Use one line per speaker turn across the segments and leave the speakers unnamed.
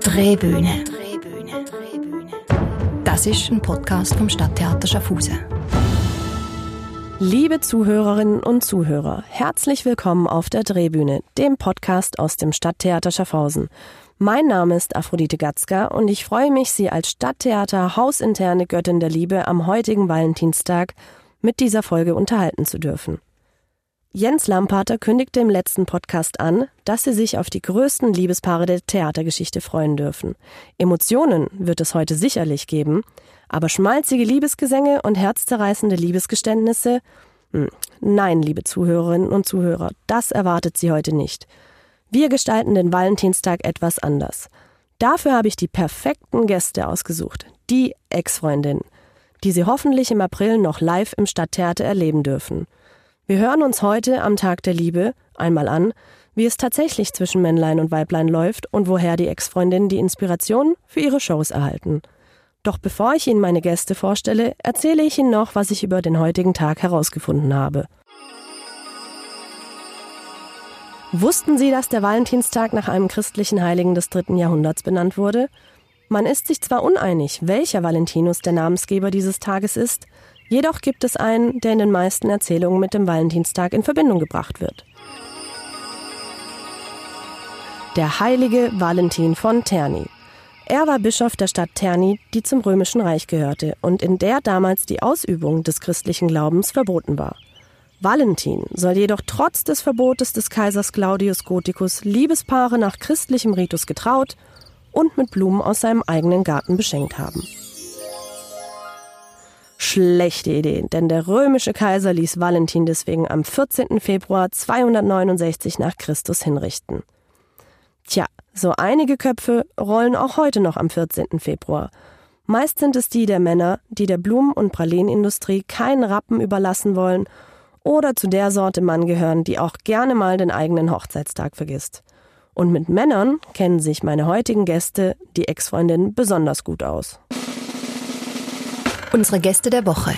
Drehbühne. Das ist ein Podcast vom Stadttheater Schaffhausen.
Liebe Zuhörerinnen und Zuhörer, herzlich willkommen auf der Drehbühne, dem Podcast aus dem Stadttheater Schaffhausen. Mein Name ist Aphrodite Gatzka und ich freue mich, Sie als Stadttheater hausinterne Göttin der Liebe am heutigen Valentinstag mit dieser Folge unterhalten zu dürfen. Jens Lampater kündigte im letzten Podcast an, dass sie sich auf die größten Liebespaare der Theatergeschichte freuen dürfen. Emotionen wird es heute sicherlich geben, aber schmalzige Liebesgesänge und herzzerreißende Liebesgeständnisse? Hm, nein, liebe Zuhörerinnen und Zuhörer, das erwartet Sie heute nicht. Wir gestalten den Valentinstag etwas anders. Dafür habe ich die perfekten Gäste ausgesucht, die Ex-Freundin, die Sie hoffentlich im April noch live im Stadttheater erleben dürfen. Wir hören uns heute am Tag der Liebe einmal an, wie es tatsächlich zwischen Männlein und Weiblein läuft und woher die Ex-Freundinnen die Inspiration für ihre Shows erhalten. Doch bevor ich Ihnen meine Gäste vorstelle, erzähle ich Ihnen noch, was ich über den heutigen Tag herausgefunden habe. Wussten Sie, dass der Valentinstag nach einem christlichen Heiligen des dritten Jahrhunderts benannt wurde? Man ist sich zwar uneinig, welcher Valentinus der Namensgeber dieses Tages ist, Jedoch gibt es einen, der in den meisten Erzählungen mit dem Valentinstag in Verbindung gebracht wird. Der heilige Valentin von Terni. Er war Bischof der Stadt Terni, die zum Römischen Reich gehörte und in der damals die Ausübung des christlichen Glaubens verboten war. Valentin soll jedoch trotz des Verbotes des Kaisers Claudius Gothicus Liebespaare nach christlichem Ritus getraut und mit Blumen aus seinem eigenen Garten beschenkt haben. Schlechte Idee, denn der römische Kaiser ließ Valentin deswegen am 14. Februar 269 nach Christus hinrichten. Tja, so einige Köpfe rollen auch heute noch am 14. Februar. Meist sind es die der Männer, die der Blumen- und Pralinenindustrie keinen Rappen überlassen wollen oder zu der Sorte Mann gehören, die auch gerne mal den eigenen Hochzeitstag vergisst. Und mit Männern kennen sich meine heutigen Gäste, die Ex-Freundinnen, besonders gut aus.
Unsere Gäste der Woche.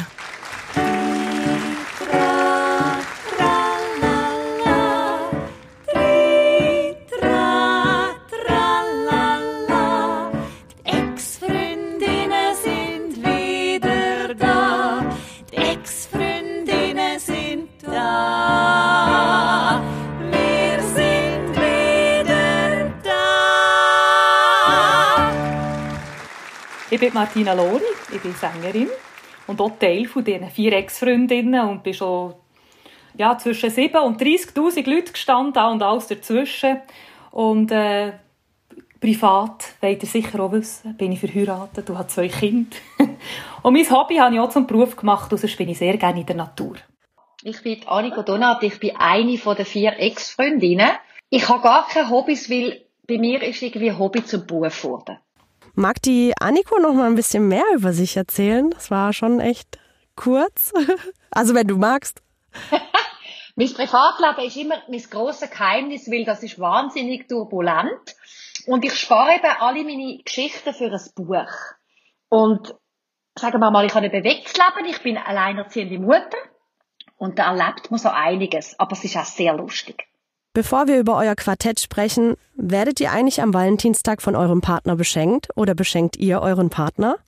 Ich bin Martina Lohri, ich bin Sängerin und auch Teil von diesen vier Ex-Freundinnen und bin schon ja, zwischen 7 und 30'000 Leute gestanden und alles dazwischen. Und äh, privat, wollt ihr sicher auch wissen, bin ich verheiratet und habe zwei Kinder. und mein Hobby habe ich auch zum Beruf gemacht, sonst bin ich sehr gerne in der Natur.
Ich bin Annika Donat, ich bin eine den vier Ex-Freundinnen. Ich habe gar keine Hobbys, weil bei mir ist irgendwie Hobby zum Beruf geworden.
Mag die Anniko noch mal ein bisschen mehr über sich erzählen? Das war schon echt kurz. Also wenn du magst.
mein Privatleben ist immer mein grosses Geheimnis, weil das ist wahnsinnig turbulent. Und ich spare eben alle meine Geschichten für ein Buch. Und sagen wir mal, ich habe ein bewegtes Leben, ich bin alleinerziehende Mutter. Und da erlebt man so einiges. Aber es ist auch sehr lustig.
Bevor wir über euer Quartett sprechen, werdet ihr eigentlich am Valentinstag von eurem Partner beschenkt oder beschenkt ihr euren Partner?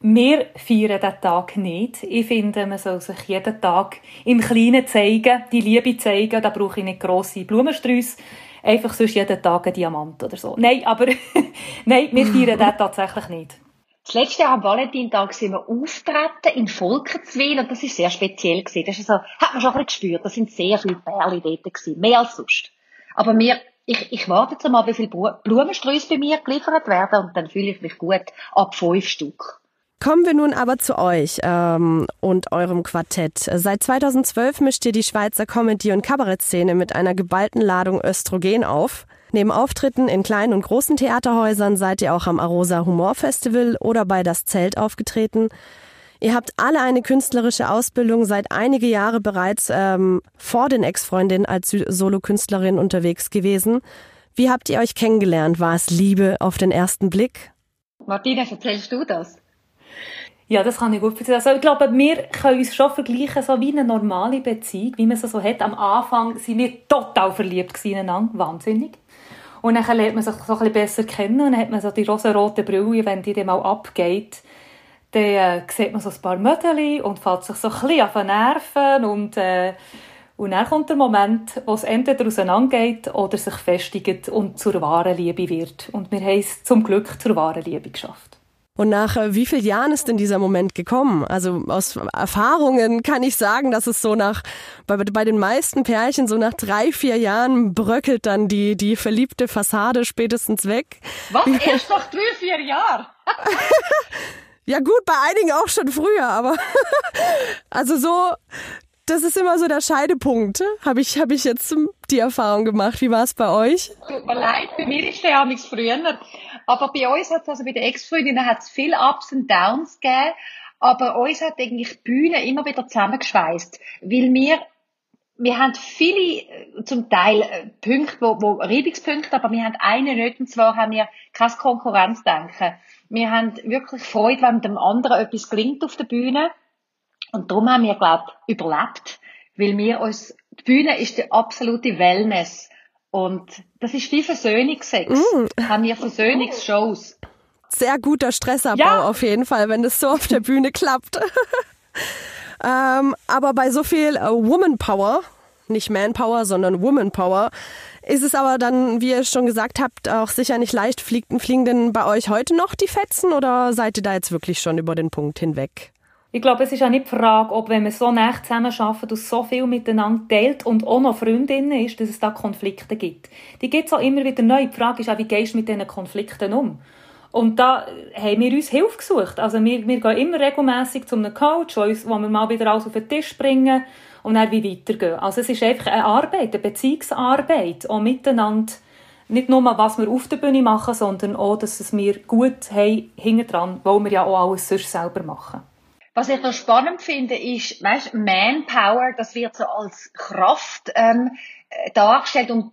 Wir feiern diesen Tag nicht. Ich finde, man soll sich jeden Tag im Kleinen zeigen, die Liebe zeigen. Da brauche ich nicht grosse Blumensträuße. Einfach sonst jeden Tag ein Diamant oder so. Nein, aber nein, wir feiern den tatsächlich nicht.
Das letzte Jahr am Valentintag sind wir auftreten in Volkenswil und das ist sehr speziell gewesen. Das ist so, hat man schon ein bisschen gespürt. Da sind sehr viele Perle dort gewesen. Mehr als sonst. Aber mir, ich, ich warte jetzt mal, wie viele Blumensträuße bei mir geliefert werden und dann fühle ich mich gut ab fünf Stück.
Kommen wir nun aber zu euch ähm, und eurem Quartett. Seit 2012 mischt ihr die Schweizer Comedy- und Kabarettszene mit einer geballten Ladung Östrogen auf. Neben Auftritten in kleinen und großen Theaterhäusern seid ihr auch am Arosa Humor Festival oder bei Das Zelt aufgetreten. Ihr habt alle eine künstlerische Ausbildung seit einige Jahre bereits ähm, vor den Ex-Freundinnen als Solokünstlerin unterwegs gewesen. Wie habt ihr euch kennengelernt? War es Liebe auf den ersten Blick?
Martina, erzählst du das?
Ja, das kann ich gut erzählen. Also ich glaube, wir können uns schon vergleichen, so wie eine normale Beziehung, wie man es so hat. Am Anfang waren wir total verliebt ineinander, wahnsinnig. Und dann lernt man sich so ein besser kennen und dann hat man so die rosa-rote Brille, wenn die dann mal abgeht, dann äh, sieht man so ein paar Mödeli und fällt sich so ein bisschen auf den Nerven und, äh, und dann kommt der Moment, wo es entweder auseinandergeht oder sich festigt und zur wahren Liebe wird. Und wir haben es zum Glück zur wahren Liebe geschafft.
Und nach äh, wie vielen Jahren ist denn dieser Moment gekommen? Also aus Erfahrungen kann ich sagen, dass es so nach, bei, bei den meisten Pärchen so nach drei, vier Jahren bröckelt dann die, die verliebte Fassade spätestens weg.
Was? Erst nach drei, vier Jahren?
ja gut, bei einigen auch schon früher, aber also so, das ist immer so der Scheidepunkt. Habe ich, hab ich jetzt die Erfahrung gemacht. Wie war es bei euch?
Tut mir leid, bei mir ist der ja nichts früher. Aber bei uns hat also bei den Ex-Freundinnen hat es viele Ups und Downs gegeben. Aber uns hat eigentlich die Bühne immer wieder zusammengeschweißt. Weil wir, wir haben viele, äh, zum Teil äh, Punkte, wo, wo Reibungspunkte, aber wir haben einen nicht, und zwar haben wir kein Konkurrenzdenken. Wir haben wirklich Freude, wenn dem anderen etwas gelingt auf der Bühne. Und darum haben wir, glaube ich, überlebt. Weil wir uns, die Bühne ist die absolute Wellness. Und das ist wie Versöhnungsex. Mm. Haben wir Versöhnungsshows.
Sehr guter Stressabbau ja. auf jeden Fall, wenn das so auf der Bühne klappt. ähm, aber bei so viel äh, Woman Power, nicht Manpower, sondern Woman Power, ist es aber dann, wie ihr schon gesagt habt, auch sicher nicht leicht. Fliegen, fliegen denn bei euch heute noch die Fetzen oder seid ihr da jetzt wirklich schon über den Punkt hinweg?
Ich glaube, es ist auch nicht die Frage, ob wenn man so nah zusammenarbeitet und so viel miteinander teilt und auch noch Freundinnen ist, dass es da Konflikte gibt. Die gibt es auch immer wieder neu. Die Frage ist auch, wie gehst du mit diesen Konflikten um? Und da haben wir uns Hilfe gesucht. Also wir, wir gehen immer regelmäßig zu einem Coach, wo wir mal wieder alles auf den Tisch bringen und dann wie weitergehen. Also es ist einfach eine Arbeit, eine Beziehungsarbeit, auch miteinander. Nicht nur, was wir auf der Bühne machen, sondern auch, dass es wir gut haben, hinten dran, weil wir ja auch alles sonst selber machen.
Was ich noch spannend finde, ist, weißt, Manpower, das wird so als Kraft ähm, äh, dargestellt und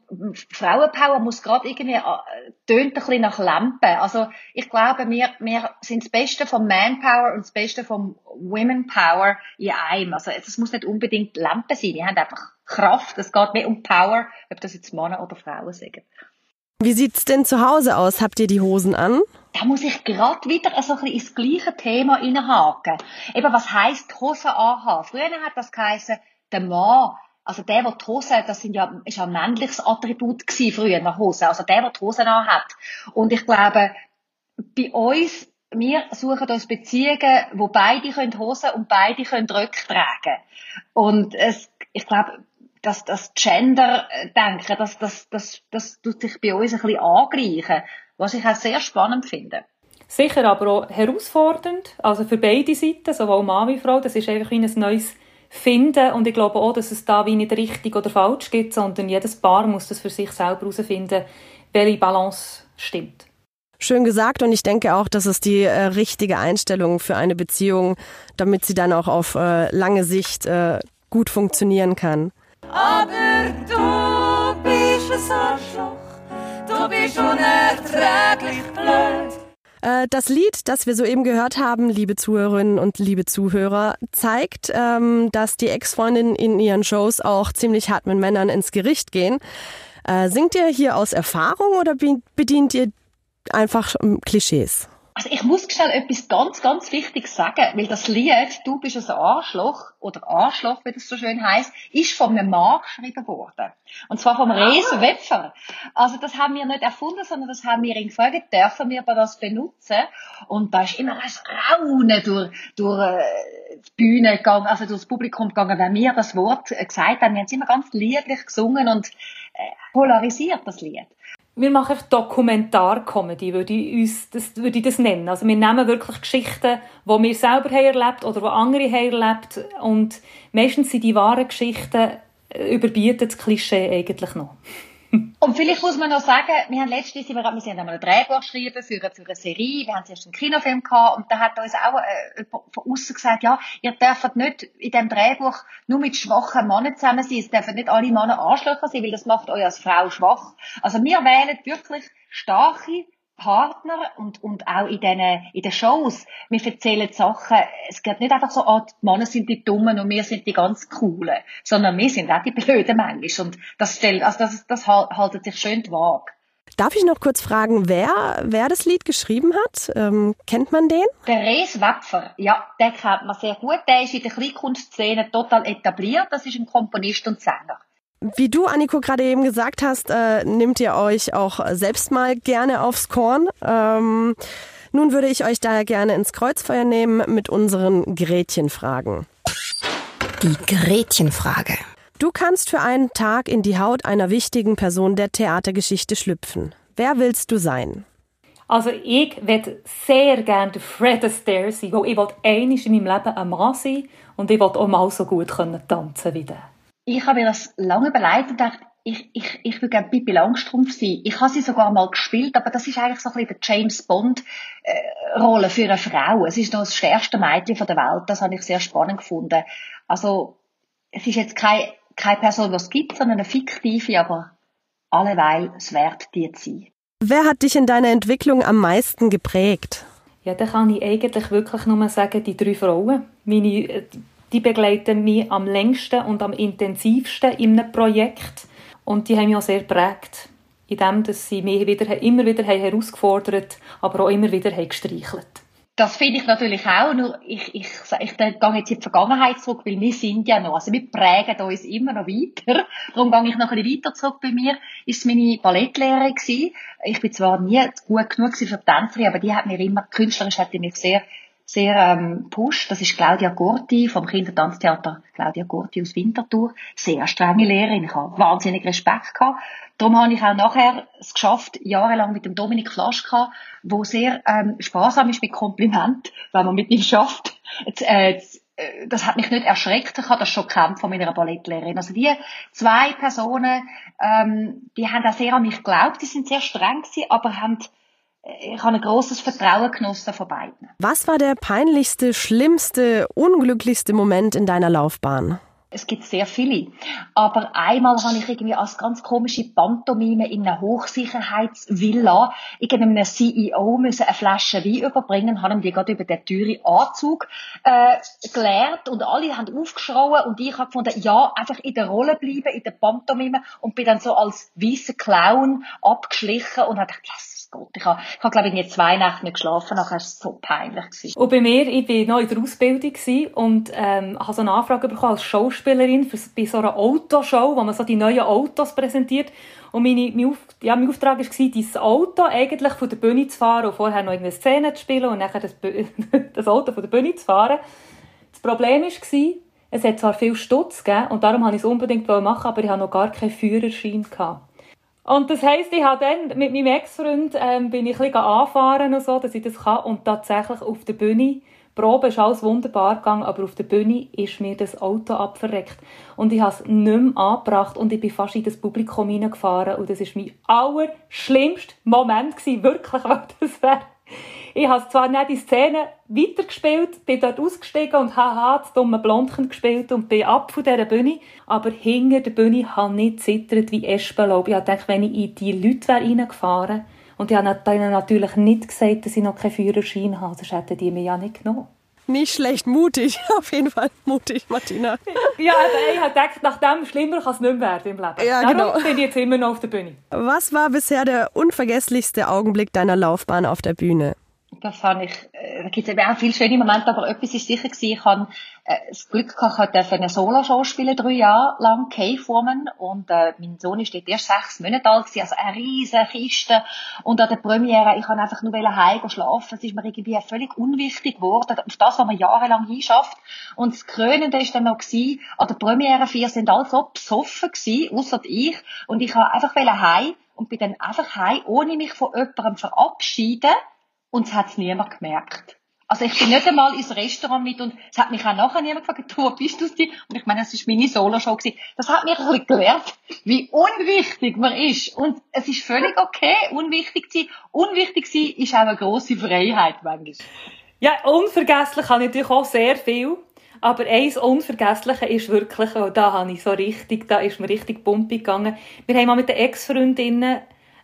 Frauenpower muss gerade irgendwie äh, tönt ein bisschen nach Lampe. Also ich glaube, wir, wir sind das Beste vom Manpower und das Beste vom Womenpower in einem. Also es muss nicht unbedingt Lampe sein. Wir haben einfach Kraft. Es geht mehr um Power, ob das jetzt Männer oder Frauen sagen.
Wie sieht's denn zu Hause aus? Habt ihr die Hosen an?
Da muss ich gerade wieder so ein bisschen ins gleiche Thema reinhaken. Eben, was heisst Hosen anhaben? Früher hat das geheißen, der Mann, also der, der die Hose, das sind ja, ist ja ein männliches Attribut gewesen früher, nach Hose. Also der, der die Hose anhat. Und ich glaube, bei uns, wir suchen uns Beziehungen, wo beide können Hosen und beide können Röcke tragen. Und es, ich glaube, dass das Gender-Denken, das, das, das, das tut sich bei uns ein bisschen angleichen, was ich auch sehr spannend finde.
Sicher, aber auch herausfordernd, also für beide Seiten, sowohl Mann wie Frau, das ist einfach wie ein neues Finden und ich glaube auch, dass es da wie nicht richtig oder falsch gibt, sondern jedes Paar muss das für sich selber herausfinden, welche Balance stimmt.
Schön gesagt und ich denke auch, dass es die äh, richtige Einstellung für eine Beziehung, damit sie dann auch auf äh, lange Sicht äh, gut funktionieren kann. Aber du bist ein Arschloch, du bist unerträglich blöd. Äh, das Lied, das wir soeben gehört haben, liebe Zuhörerinnen und liebe Zuhörer, zeigt, ähm, dass die Ex-Freundinnen in ihren Shows auch ziemlich hart mit Männern ins Gericht gehen. Äh, singt ihr hier aus Erfahrung oder bedient ihr einfach ähm, Klischees?
Also ich muss schnell etwas ganz, ganz Wichtiges sagen, weil das Lied «Du bist ein Arschloch» oder «Arschloch», wie das so schön heißt, ist von einem Mann geschrieben worden. Und zwar vom Reese Wepfer. Also das haben wir nicht erfunden, sondern das haben wir ihn gefragt, dürfen wir das benutzen? Und da ist immer ein Raunen durch, durch äh, die Bühne gegangen, also durch das Publikum gegangen, wenn wir das Wort gesagt haben. Wir haben es immer ganz lieblich gesungen und äh, polarisiert, das Lied
wir machen einfach Dokumentarcomedy, würde ich, uns, das, würde ich das nennen. Also wir nehmen wirklich Geschichten, die wir selber haben erlebt oder die andere haben erlebt und meistens sind die wahren Geschichten äh, überbieten das Klischee eigentlich noch.
Und vielleicht muss man noch sagen, wir haben letztens, wir, wir haben einmal ein Drehbuch geschrieben für, für eine Serie, wir haben zuerst einen Kinofilm gehabt und da hat uns auch äh, von außen gesagt, ja, ihr dürft nicht in diesem Drehbuch nur mit schwachen Männern zusammen sein, es dürfen nicht alle Männer Arschlöcher sein, weil das macht euch als Frau schwach. Also wir wählen wirklich starke, Partner und, und auch in den, in den Shows. Wir erzählen Sachen, es geht nicht einfach so, ah, die Männer sind die Dummen und wir sind die ganz Coolen, sondern wir sind auch die Blöden manchmal. Und das stellt, also das, das haltet sich schön die Waage.
Darf ich noch kurz fragen, wer, wer das Lied geschrieben hat? Ähm, kennt man den?
Der Res Wapfer, ja, den kennt man sehr gut. Der ist in der Kleinkunstszene total etabliert. Das ist ein Komponist und Sänger.
Wie du, Anniko, gerade eben gesagt hast, äh, nehmt ihr euch auch selbst mal gerne aufs Korn. Ähm, nun würde ich euch daher gerne ins Kreuzfeuer nehmen mit unseren Gretchenfragen.
Die Gretchenfrage.
Du kannst für einen Tag in die Haut einer wichtigen Person der Theatergeschichte schlüpfen. Wer willst du sein?
Also ich würde sehr gerne Fred Astaire sein, weil ich will einmal in meinem Leben ein Mann sein und ich will auch mal so gut tanzen wie der
ich habe mir das lange überlegt und gedacht, ich, ich, ich würde gerne Pippi Langstrumpf sein. Ich habe sie sogar mal gespielt, aber das ist eigentlich so ein bisschen die James Bond äh, Rolle für eine Frau. Es ist noch das stärkste Mädchen von der Welt. Das habe ich sehr spannend gefunden. Also, es ist jetzt keine, keine Person, die es gibt, sondern eine fiktive, aber alleweil es wert, die zu sein.
Wer hat dich in deiner Entwicklung am meisten geprägt?
Ja, da kann ich eigentlich wirklich nur sagen, die drei Frauen. Meine äh, die begleiten mich am längsten und am intensivsten in einem Projekt. Und die haben mich auch sehr geprägt. In dem, dass sie mich wieder, immer wieder herausgefordert aber auch immer wieder gestreichelt
das finde ich natürlich auch, nur ich, ich, ich, ich gehe jetzt in die Vergangenheit zurück, weil wir sind ja noch, also wir prägen uns immer noch weiter. Darum gehe ich noch ein bisschen weiter zurück. Bei mir ist meine Ballettlehrerin gewesen. Ich bin zwar nie gut genug für die Tänzerin, aber die hat mir immer, künstlerisch hat die mich sehr sehr ähm, pusht. Das ist Claudia Gorti vom Kindertanztheater Claudia Gorti aus Winterthur. Sehr strenge Lehrerin. Ich habe wahnsinnig Respekt gehabt. Darum habe ich auch nachher es geschafft, jahrelang mit dem Dominik Klaschka, wo sehr ähm, sparsam ist mit Kompliment, wenn man mit ihm schafft. Jetzt, äh, jetzt, äh, das hat mich nicht erschreckt. Ich habe das schon gekämpft von meiner Ballettlehrerin. Also die zwei Personen, ähm, die haben auch sehr an mich geglaubt. Die sind sehr streng gewesen, aber haben ich habe ein großes Vertrauen genossen von beiden.
Was war der peinlichste, schlimmste, unglücklichste Moment in deiner Laufbahn?
Es gibt sehr viele. Aber einmal habe ich irgendwie als ganz komische Pantomime in einer Hochsicherheitsvilla irgendeinem CEO müssen eine Flasche Wein überbringen, haben die gerade über den teuren Anzug äh, gelernt und alle haben aufgeschrien und ich habe gefunden, ja, einfach in der Rolle bleiben, in der Pantomime und bin dann so als weißer Clown abgeschlichen und habe gedacht, yes, Gott, ich habe, ich habe glaube ich, nicht zwei Nächte nicht geschlafen, nachher war es so peinlich. Gewesen.
Und bei mir, ich war noch in der Ausbildung und ähm, habe so eine Anfrage bekommen als Schauspielerin für, bei so einer Autoshow, wo man so die neuen Autos präsentiert. Und meine, mein, Auf, ja, mein Auftrag war, dieses Auto eigentlich von der Bühne zu fahren und vorher noch eine Szene zu spielen und nachher das, das Auto von der Bühne zu fahren. Das Problem war, es hat zwar viel Stutz gegeben und darum wollte ich es unbedingt machen, aber ich hatte noch gar keinen Führerschein. Gehabt. Und das heisst, ich habe dann mit meinem Ex-Freund ähm, bin ich ein bisschen anfahren und so, dass ich das kann. Und tatsächlich auf der Bühne, Probe ist alles wunderbar gegangen, aber auf der Bühne ist mir das Auto abverreckt. Und ich habe es nicht mehr angebracht und ich bin fast in das Publikum hineingefahren. Und das war mein allerschlimmster Moment gewesen, wirklich, weil das wäre ich habe zwar nicht die Szene weitergespielt, bin dort ausgestiegen und haha, das dumme Blondchen gespielt und bin ab von dieser Bühne, aber hinter der Bühne habe ich nicht zittert wie Espenlaub. Ich dachte, wenn ich in die Leute wäre reingefahren und ich habe ihnen natürlich nicht gesagt, dass ich noch keinen Führerschein habe, sonst hätten die mich ja nicht genommen.
Nicht schlecht, mutig, auf jeden Fall mutig, Martina.
ja, aber ich habe gedacht, nach dem schlimmer kann es nicht mehr werden im Leben. Ja, Darum genau. bin ich jetzt immer noch auf der Bühne.
Was war bisher der unvergesslichste Augenblick deiner Laufbahn auf der Bühne?
Das habe ich, äh, da gibt es eben auch viele schöne Momente, aber etwas ist sicher gewesen, ich habe äh, das Glück gehabt, ich eine Solo-Show spielen, drei Jahre lang, K-Formen, und äh, mein Sohn ist dort erst sechs Monate alt gewesen, also eine riesige Kiste, und an der Premiere, ich habe einfach nur heim schlafen, es ist mir irgendwie völlig unwichtig geworden, auf das, was man jahrelang hinschafft, und das Krönende ist dann noch gewesen, an der Premiere vier sind alle so besoffen gewesen, ausser ich, und ich habe einfach heim und bin dann einfach heim, ohne mich von jemandem verabschieden, und es hat niemand gemerkt. Also ich bin nicht einmal ins Restaurant mit und es hat mich auch nachher niemand gefragt, du, bist du die? Und ich meine, es ist meine Solo-Show gewesen. Das hat mir ein bisschen gelernt, wie unwichtig man ist. Und es ist völlig okay, unwichtig zu sein. Unwichtig sein ist auch eine grosse Freiheit manchmal.
Ja, unvergesslich habe ich natürlich auch sehr viel. Aber eins Unvergessliche ist wirklich, und da habe ich so richtig, da ist mir richtig pumpig gegangen. Wir haben mal mit den Ex-Freundinnen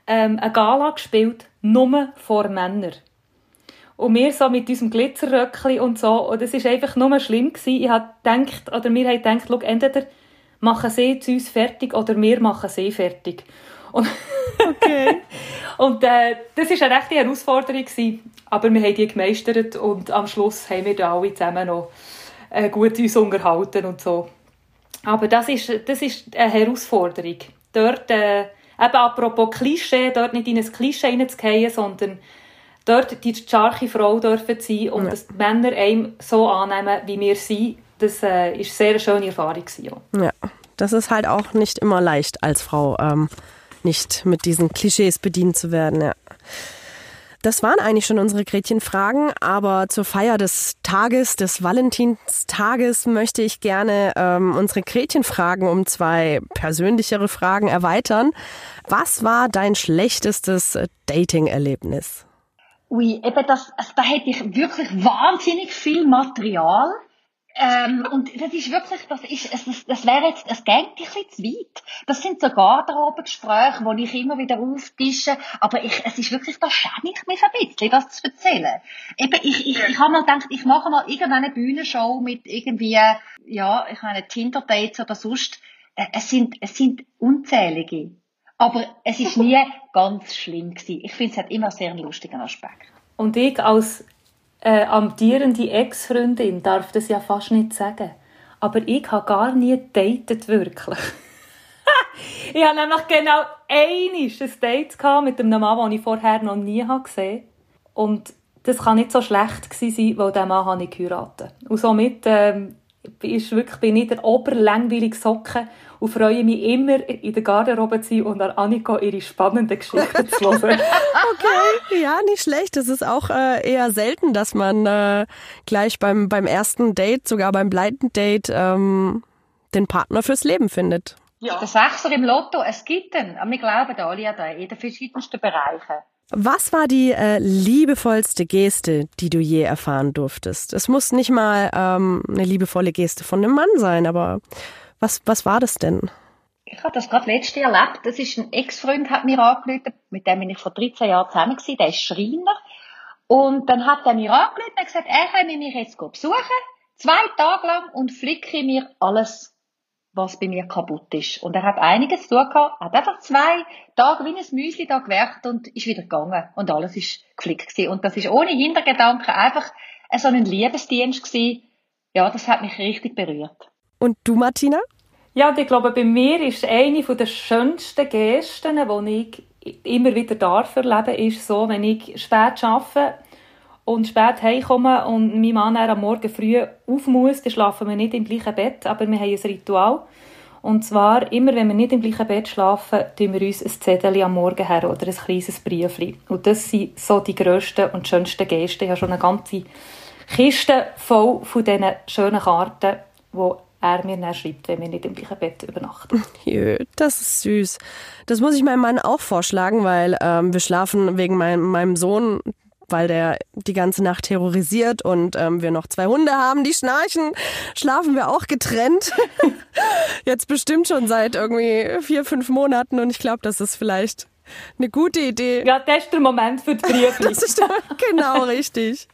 ähm, eine Gala gespielt, nur vor Männern. Und wir so mit unserem Glitzerröckchen und so. Und es war einfach nur schlimm. Gewesen. Ich habe gedacht, oder wir haben gedacht, schau, entweder machen sie zu uns fertig oder wir machen sie fertig. Und, okay. und äh, das war eine rechte Herausforderung. Gewesen. Aber wir haben die gemeistert und am Schluss haben wir da alle zusammen noch äh, gut uns unterhalten und so. Aber das ist, das ist eine Herausforderung. Dort, äh, eben apropos Klischee, dort nicht in ein Klischee hineinzugehen, sondern dort die starke Frau dürfen sein und ja. dass die Männer einem so annehmen, wie wir sind, das äh, ist sehr eine schöne Erfahrung gewesen.
Ja, das ist halt auch nicht immer leicht als Frau, ähm, nicht mit diesen Klischees bedient zu werden. Ja. Das waren eigentlich schon unsere Gretchenfragen, aber zur Feier des Tages, des Valentinstages, möchte ich gerne ähm, unsere Gretchenfragen um zwei persönlichere Fragen erweitern. Was war dein schlechtestes Dating-Erlebnis?
Ui, eben das, also da hätte ich wirklich wahnsinnig viel Material. Ähm, und das ist wirklich, das ist, das, das wäre jetzt, es geht ein bisschen zu weit. Das sind so Garderobengespräche, wo ich immer wieder auftische, aber ich, es ist wirklich, da schäme ich mich ein bisschen, das zu erzählen. Eben, ich, ich, ich habe mal gedacht, ich mache mal irgendeine Bühnenshow mit irgendwie, ja, ich meine, Tinder-Dates oder sonst. Äh, es sind, es sind unzählige. Aber es ist nie ganz schlimm gewesen. Ich finde, es hat immer sehr einen lustigen Aspekt.
Und ich als äh, amtierende Ex-Freundin darf das ja fast nicht sagen. Aber ich habe gar nie datet wirklich. ich hatte nämlich genau einiges ein Date mit einem Mann, den ich vorher noch nie gesehen habe. Und das kann nicht so schlecht sein, weil diesen Mann habe ich geheiratet. Und somit ähm, ist wirklich, bin ich der oberlangweilige Socke und freue mich immer, in der Garderobe zu sein und an Annika ihre spannenden Geschichten zu hören.
okay, ja, nicht schlecht. Das ist auch äh, eher selten, dass man äh, gleich beim, beim ersten Date, sogar beim Blind Date, ähm, den Partner fürs Leben findet.
Ja. Der Sechser im Lotto, es gibt ihn. Wir glauben alle an den, in den verschiedensten Bereichen.
Was war die äh, liebevollste Geste, die du je erfahren durftest? Es muss nicht mal ähm, eine liebevolle Geste von einem Mann sein, aber was, was war das denn?
Ich habe das gerade letztes Jahr erlebt. Das ist ein Ex-Freund, hat mir angerufen, mit dem bin ich vor 13 Jahren zusammen gewesen. Der ist Schreiner. Und dann hat er mir angerufen und gesagt, er kann mich jetzt besuchen, zwei Tage lang und flicke mir alles was bei mir kaputt ist. Und er hat einiges zu tun gehabt, hat einfach zwei Tage wie ein Müsli da gewerkt und ist wieder gegangen. Und alles ist geflickt gewesen. Und das ist ohne Hintergedanken einfach so ein Liebesdienst gewesen. Ja, das hat mich richtig berührt.
Und du, Martina?
Ja, ich glaube, bei mir ist eine der schönsten Gesten, die ich immer wieder darf erleben, ist so, wenn ich spät arbeite und spät heimkomme und mein Mann am Morgen früh auf muss, dann schlafen wir nicht im gleichen Bett, aber wir haben ein Ritual. Und zwar, immer wenn wir nicht im gleichen Bett schlafen, tun wir uns ein Zettel am Morgen her oder ein kleines Briefchen. Und das sind so die grössten und schönsten Gesten. Ich habe schon eine ganze Kiste voll von diesen schönen Karten, die er mir dann schreibt, wenn wir nicht im gleichen Bett übernachten.
Jö, das ist süß. Das muss ich meinem Mann auch vorschlagen, weil ähm, wir schlafen wegen mein, meinem Sohn weil der die ganze Nacht terrorisiert und ähm, wir noch zwei Hunde haben, die schnarchen, schlafen wir auch getrennt. Jetzt bestimmt schon seit irgendwie vier, fünf Monaten und ich glaube, das ist vielleicht eine gute Idee.
Ja, das ist der Moment für die Briefe.
das ist der, genau richtig.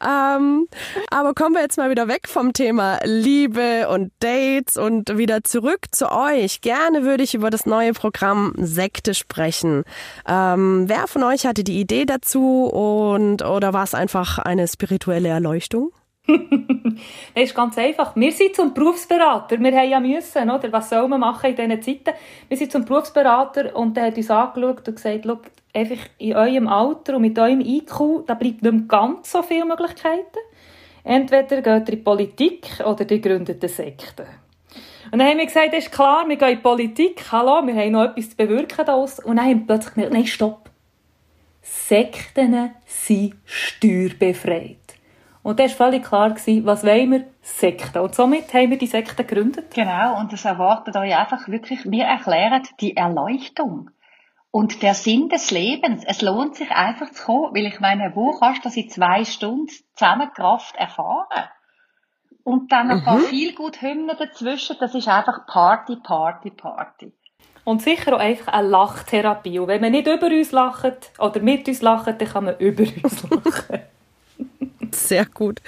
Ähm, aber kommen wir jetzt mal wieder weg vom Thema Liebe und Dates und wieder zurück zu euch. Gerne würde ich über das neue Programm Sekte sprechen. Ähm, wer von euch hatte die Idee dazu und oder war es einfach eine spirituelle Erleuchtung?
das ist ganz einfach. Wir sind zum Berufsberater. Wir haben ja müssen, oder? Was soll man machen in diesen Zeiten? Wir sind zum Berufsberater und der hat uns angeschaut und gesagt, Schau, einfach in eurem Alter und mit eurem IQ, da bleibt nicht ganz so viele Möglichkeiten. Entweder geht ihr in die Politik oder ihr gründet eine Sekte. Und dann haben wir gesagt, das ist klar, wir gehen in die Politik, hallo, wir haben noch etwas zu bewirken daraus. Und dann haben wir plötzlich gesagt, nein, stopp. Sekten sind steuerbefreit. Und da war völlig klar, was wollen wir? Sekten. Und somit haben wir die Sekte gegründet.
Genau, und das erwartet euch einfach wirklich, wir erklären die Erleuchtung. Und der Sinn des Lebens, es lohnt sich einfach zu kommen, weil ich meine, wo kannst du das in zwei Stunden Zusammenkraft erfahren? Und dann ein paar mhm. viel gut Hymnen dazwischen, das ist einfach Party, Party, Party.
Und sicher auch einfach eine Lachtherapie. Und wenn man nicht über uns lacht oder mit uns lacht, dann kann man über uns lachen.
Sehr gut.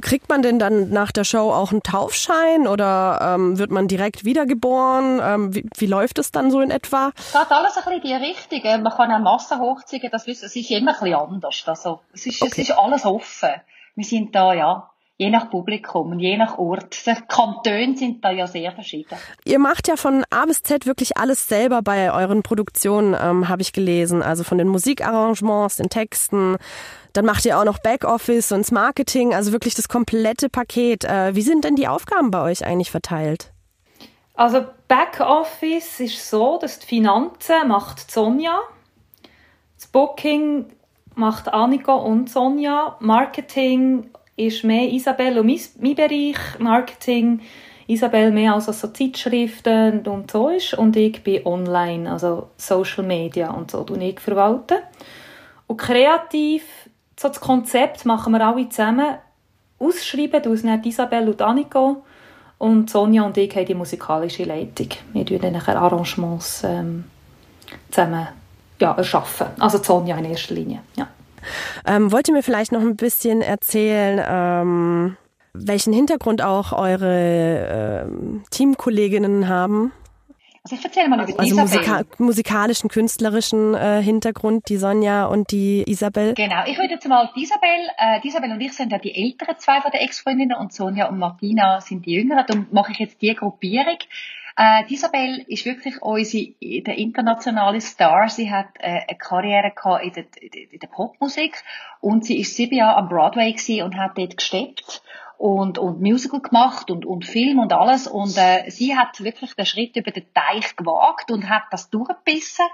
Kriegt man denn dann nach der Show auch einen Taufschein oder ähm, wird man direkt wiedergeboren? Ähm, wie, wie, läuft es dann so in etwa?
Es geht alles ein bisschen in die Richtung. Man kann auch Massenhochzeigen, das wissen, es ist immer ein bisschen anders. Also, es ist, okay. es ist alles offen. Wir sind da, ja, je nach Publikum und je nach Ort. Die Kantone sind da ja sehr verschieden.
Ihr macht ja von A bis Z wirklich alles selber bei euren Produktionen, ähm, habe ich gelesen. Also von den Musikarrangements, den Texten. Dann macht ihr auch noch Backoffice und das Marketing, also wirklich das komplette Paket. Äh, wie sind denn die Aufgaben bei euch eigentlich verteilt?
Also Backoffice ist so, dass die Finanzen macht Sonja, das Booking macht Annika und Sonja, Marketing ist mehr Isabel und mein, mein Bereich, Marketing, Isabel mehr als so Zeitschriften und so ist und ich bin online, also Social Media und so, und ich verwalte. Und kreativ, so das Konzept machen wir alle zusammen. Ausschreiben tun es Isabel und Annika und Sonja und ich haben die musikalische Leitung. Wir tun dann Arrangements ähm, zusammen ja, erschaffen. Also Sonja in erster Linie, ja.
Ähm, wollt ihr mir vielleicht noch ein bisschen erzählen, ähm, welchen Hintergrund auch eure ähm, Teamkolleginnen haben?
Also ich erzähle mal über
also Musika musikalischen, künstlerischen äh, Hintergrund, die Sonja und die Isabel.
Genau, ich würde jetzt mal die Isabel, äh, die Isabel und ich sind ja die älteren zwei von der Ex-Freundinnen und Sonja und Martina sind die jüngeren. Darum mache ich jetzt die Gruppierung. Äh, Isabel ist wirklich unsere der internationale Star. Sie hat äh, eine Karriere gehabt in der, in der Popmusik und sie ist sieben Jahre am Broadway gewesen und hat dort gesteppt und, und Musical gemacht und, und Film und alles. Und äh, sie hat wirklich den Schritt über den Teich gewagt und hat das durchgebissen.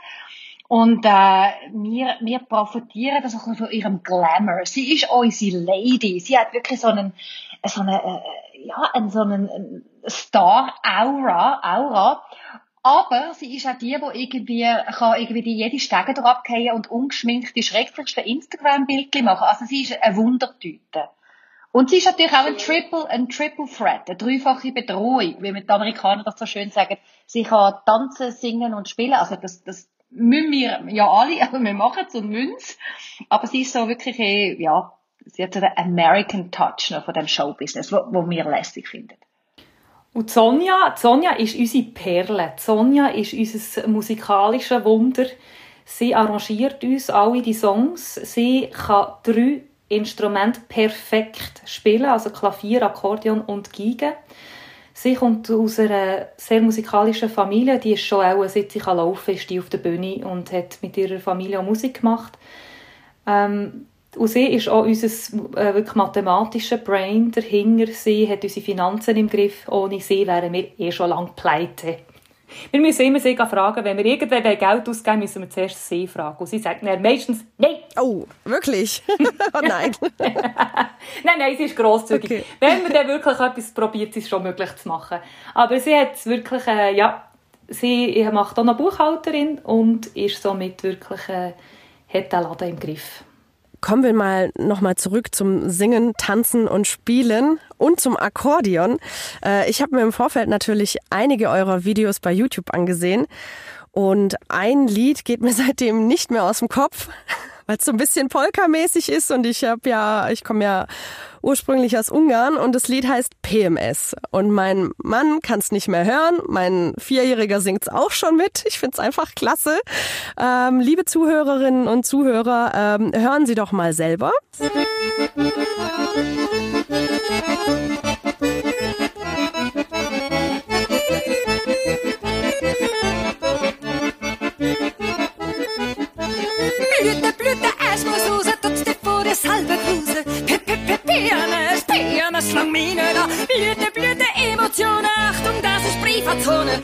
Und äh, wir, wir profitieren das auch von ihrem Glamour. Sie ist unsere Lady. Sie hat wirklich so einen, so einen, äh, ja, einen, so einen Star-Aura, Aura. Aber sie ist auch die, die irgendwie, kann irgendwie die jede Stege drauf und ungeschminkt die schrecklichsten Instagram-Bildchen machen. Also sie ist eine Wundertüte. Und sie ist natürlich auch ein Triple, ein Triple Threat, eine dreifache Bedrohung, wie mit den Amerikanern das so schön sagen. Sie kann tanzen, singen und spielen. Also das, das müssen wir ja alle, aber wir machen es und müssen es. Aber sie ist so wirklich, eh, ja, sie hat so den American Touch noch von dem Showbusiness, wo, wo wir lässig finden.
Und Sonja, Sonja ist unsere Perle. Sonja ist unser musikalisches Wunder. Sie arrangiert uns alle die Songs. Sie kann drei Instrumente perfekt spielen, also Klavier, Akkordeon und Geige. Sie kommt aus einer sehr musikalischen Familie, die ist schon auch, seit sie laufen kann, ist die auf der Bühne und hat mit ihrer Familie auch Musik gemacht. Ähm, und sie ist auch unser äh, wirklich mathematischer Brain dahinter. Sie hat unsere Finanzen im Griff. Ohne sie wären wir eh schon lange pleite. Wir müssen immer sie fragen, wenn wir irgendwann Geld ausgeben, müssen wir zuerst sie fragen. Und sie sagt dann meistens Nein.
Oh, wirklich? oh nein.
nein, nein, sie ist grosszügig. Okay. Wenn man dann wirklich etwas probiert, ist es schon möglich zu machen. Aber sie hat wirklich, äh, ja, sie macht auch noch Buchhalterin und ist somit wirklich, äh, hat den Laden im Griff.
Kommen wir mal nochmal zurück zum Singen, Tanzen und Spielen und zum Akkordeon. Äh, ich habe mir im Vorfeld natürlich einige eurer Videos bei YouTube angesehen und ein Lied geht mir seitdem nicht mehr aus dem Kopf weil es so ein bisschen Polka-mäßig ist und ich habe ja, ich komme ja ursprünglich aus Ungarn und das Lied heißt PMS. Und mein Mann kann es nicht mehr hören, mein Vierjähriger singt es auch schon mit. Ich finde es einfach klasse. Ähm, liebe Zuhörerinnen und Zuhörer, ähm, hören Sie doch mal selber.
Lang Mine da. Blüte, Blüte, Emotionen, Achtung, das ist Privatzone.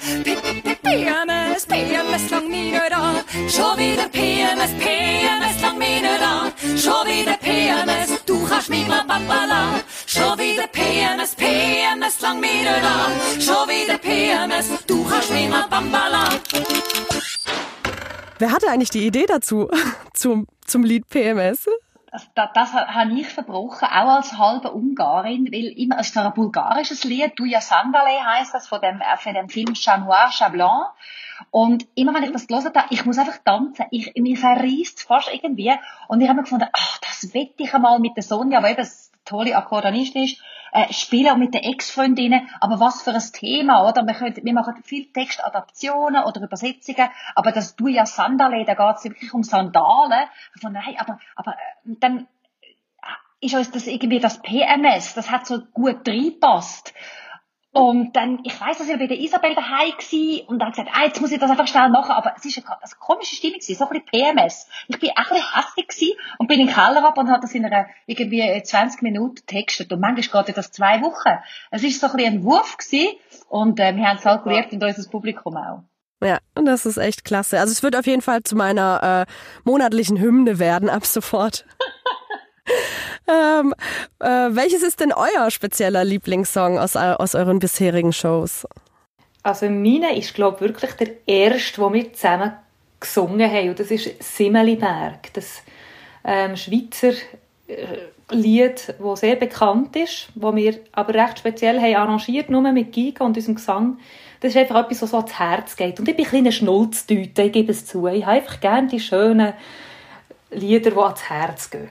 PMS, PMS, lang Mine da. Schon wieder PMS, PMS, lang Mine da. Schon wieder PMS, du kannst mich mal Papala. Schon wieder PMS, PMS, lang Mine da. Schon wieder PMS, du kannst mich mal Bambala.
Wer hatte eigentlich die Idee dazu, zum, zum Lied PMS?
das, das, das habe ich verbrochen, auch als halbe Ungarin, weil immer, es ist ein bulgarisches Lied, Duja Sandale heißt das, von dem, äh, von dem Film Chat Noir, Chat Blanc. Und immer wenn ich das gelesen habe, ich muss einfach tanzen, ich, mir verreist fast irgendwie. Und ich habe mir gefunden, ach, das wette ich einmal mit der Sonja, aber eben, tolle Akkordeonistin ist, äh, auch mit den Ex-Freundinnen, aber was für ein Thema, oder? Wir, können, wir machen viel Textadaptionen oder Übersetzungen, aber das Du ja Sandale, da geht es wirklich um Sandalen. Von, nein, aber, aber äh, dann ist uns das irgendwie das PMS, das hat so gut reinpasst. Und dann, ich weiss, dass ich bei der Isabel daheim war und dann gesagt, ah, jetzt muss ich das einfach schnell machen. Aber es ist eine, eine komische Stimmung gewesen, so ein bisschen PMS. Ich bin auch ein bisschen hässlich gewesen und bin in den Keller ab und habe das in einer, irgendwie 20 Minuten textet. Und manchmal geht das zwei Wochen. Es ist so ein bisschen ein Wurf gewesen und äh, wir haben es halt geliebt und unser Publikum auch.
Ja, und das ist echt klasse. Also es wird auf jeden Fall zu meiner äh, monatlichen Hymne werden ab sofort. ähm, äh, welches ist denn euer spezieller Lieblingssong aus, aus euren bisherigen Shows?
Also meine ist, glaube ich, wirklich der erste, den wir zusammen gesungen haben. Und das ist Simmeliberg. Das ähm, Schweizer äh, Lied, das sehr bekannt ist, das wir aber recht speziell haben arrangiert, nur mit Giga und unserem Gesang. Das ist einfach etwas, was so ans Herz geht. Und ich bin ein kleiner Schnulzdüte, ich gebe es zu. Ich habe einfach gerne die schönen Lieder, die ans Herz gehen.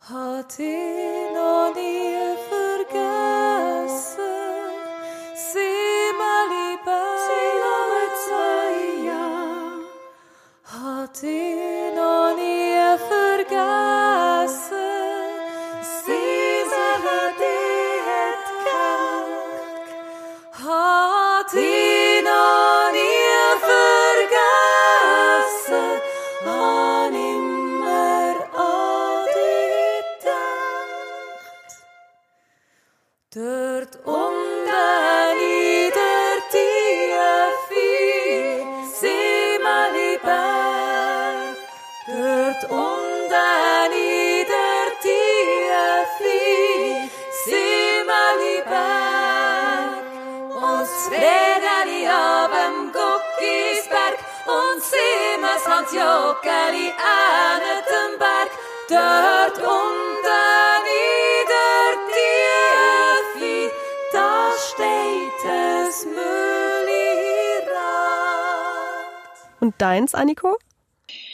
Hat ihn noch nie vergessen, sieh mal lieber, sieh mal zwei Jahre. Hat ihn noch nie Siemens Hans Jockeli an den Berg. Dort unten in der Tiefe, da steht es Müllirad.
Und deins, Anniko?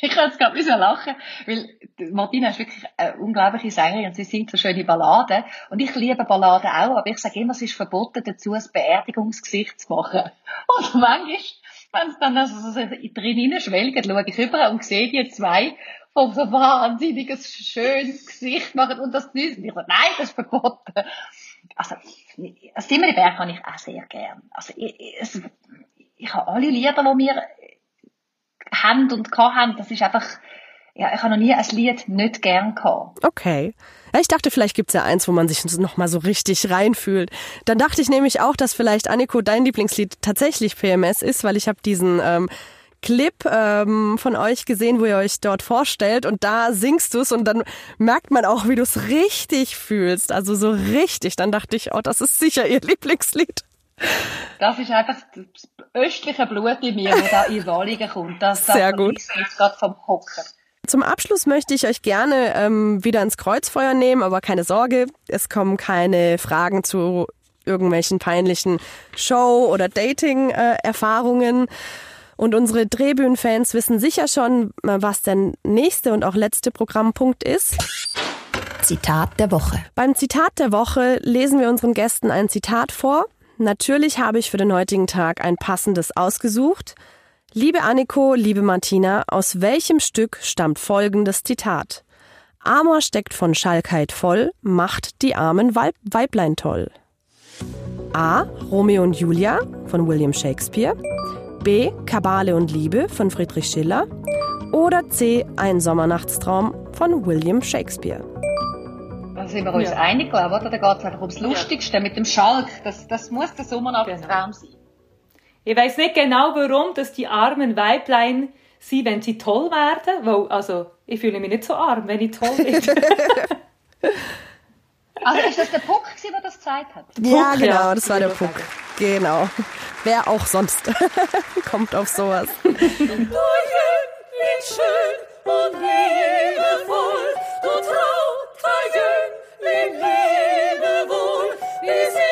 Ich kann jetzt gerade ein bisschen lachen, weil Martina ist wirklich eine unglaubliche Sängerin und sie singt so schöne Balladen. Und ich liebe Balladen auch, aber ich sage immer, es ist verboten dazu, ein Beerdigungsgesicht zu machen. Und manchmal, wenn es dann also so drin schwelgt, schaue ich rüber und sehe die zwei, die so wahnsinniges, schönes Gesicht machen und das nicht. Und ich sage, nein, das ist verboten. Also, das Simmerberg kann ich auch sehr gern. Also, ich, ich, ich habe alle Lieder, die mir haben und haben, das ist einfach, ja, ich habe noch nie ein Lied nicht gern gehabt.
Okay. Ja, ich dachte, vielleicht gibt's ja eins, wo man sich noch mal so richtig reinfühlt. Dann dachte ich nämlich auch, dass vielleicht, Anniko, dein Lieblingslied tatsächlich PMS ist, weil ich habe diesen ähm, Clip ähm, von euch gesehen, wo ihr euch dort vorstellt und da singst du es und dann merkt man auch, wie du es richtig fühlst. Also so richtig. Dann dachte ich, oh, das ist sicher ihr Lieblingslied.
Das ist einfach das östliche Blut in mir, das da in Wallungen kommt. Das, das
Sehr gut.
ist jetzt gerade vom Hocker.
Zum Abschluss möchte ich euch gerne ähm, wieder ins Kreuzfeuer nehmen, aber keine Sorge, es kommen keine Fragen zu irgendwelchen peinlichen Show- oder Dating-Erfahrungen. und unsere Drehbühnenfans wissen sicher schon, äh, was der nächste und auch letzte Programmpunkt ist.
Zitat der Woche.
Beim Zitat der Woche lesen wir unseren Gästen ein Zitat vor. Natürlich habe ich für den heutigen Tag ein passendes ausgesucht. Liebe Anniko, liebe Martina, aus welchem Stück stammt folgendes Zitat? Amor steckt von Schalkheit voll, macht die armen Weib Weiblein toll. A. Romeo und Julia von William Shakespeare. B. Kabale und Liebe von Friedrich Schiller. Oder C. Ein Sommernachtstraum von William Shakespeare.
Da sind wir uns
Ja.
einig, glaube ich, oder? Da geht es einfach ums Lustigste mit dem Schalk. Das, das muss der Sommernachtsraum sein.
Ich weiß nicht genau, warum dass die armen Weiblein sind, wenn sie toll werden. Weil, also, ich fühle mich nicht so arm, wenn ich toll bin.
Also ist das der Puck, gewesen, der das gezeigt hat?
Ja,
Puck,
genau,
ja.
das war der Puck. Genau. Wer auch sonst kommt auf sowas.
Wie schön und liebevoll, du Trautfeigen, wie lebewohl, bis ich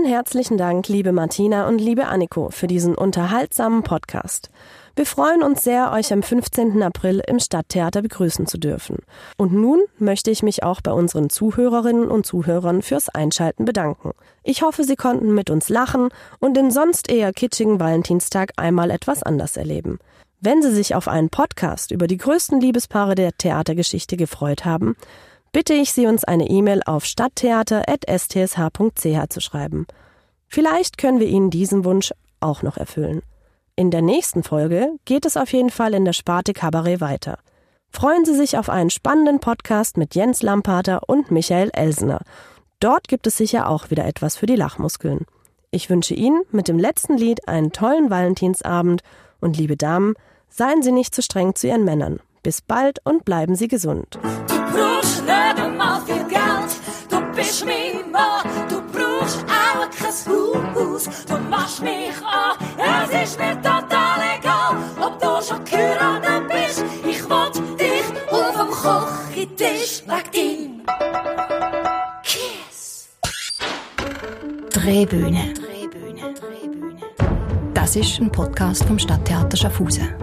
Vielen herzlichen Dank, liebe Martina und liebe Anniko, für diesen unterhaltsamen Podcast. Wir freuen uns sehr, euch am 15. April im Stadttheater begrüßen zu dürfen. Und nun möchte ich mich auch bei unseren Zuhörerinnen und Zuhörern fürs Einschalten bedanken. Ich hoffe, Sie konnten mit uns lachen und den sonst eher kitschigen Valentinstag einmal etwas anders erleben. Wenn Sie sich auf einen Podcast über die größten Liebespaare der Theatergeschichte gefreut haben, bitte ich Sie, uns eine E-Mail auf stadttheater.stsh.ch zu schreiben. Vielleicht können wir Ihnen diesen Wunsch auch noch erfüllen. In der nächsten Folge geht es auf jeden Fall in der Sparte Kabarett weiter. Freuen Sie sich auf einen spannenden Podcast mit Jens Lampater und Michael Elsener. Dort gibt es sicher auch wieder etwas für die Lachmuskeln. Ich wünsche Ihnen mit dem letzten Lied einen tollen Valentinsabend und liebe Damen, seien Sie nicht zu streng zu Ihren Männern. Bis bald und bleiben Sie gesund.
Brauchst nicht einmal viel Geld, du bist mein Mann, du brauchst auch kein Haus, du machst mich an, es ist mir total egal, ob du schon geheiratet bist, ich will dich auf dem Küchentisch wegen deinem Kiss.
Drehbühne. Das ist ein Podcast vom Stadttheater Schaffhausen.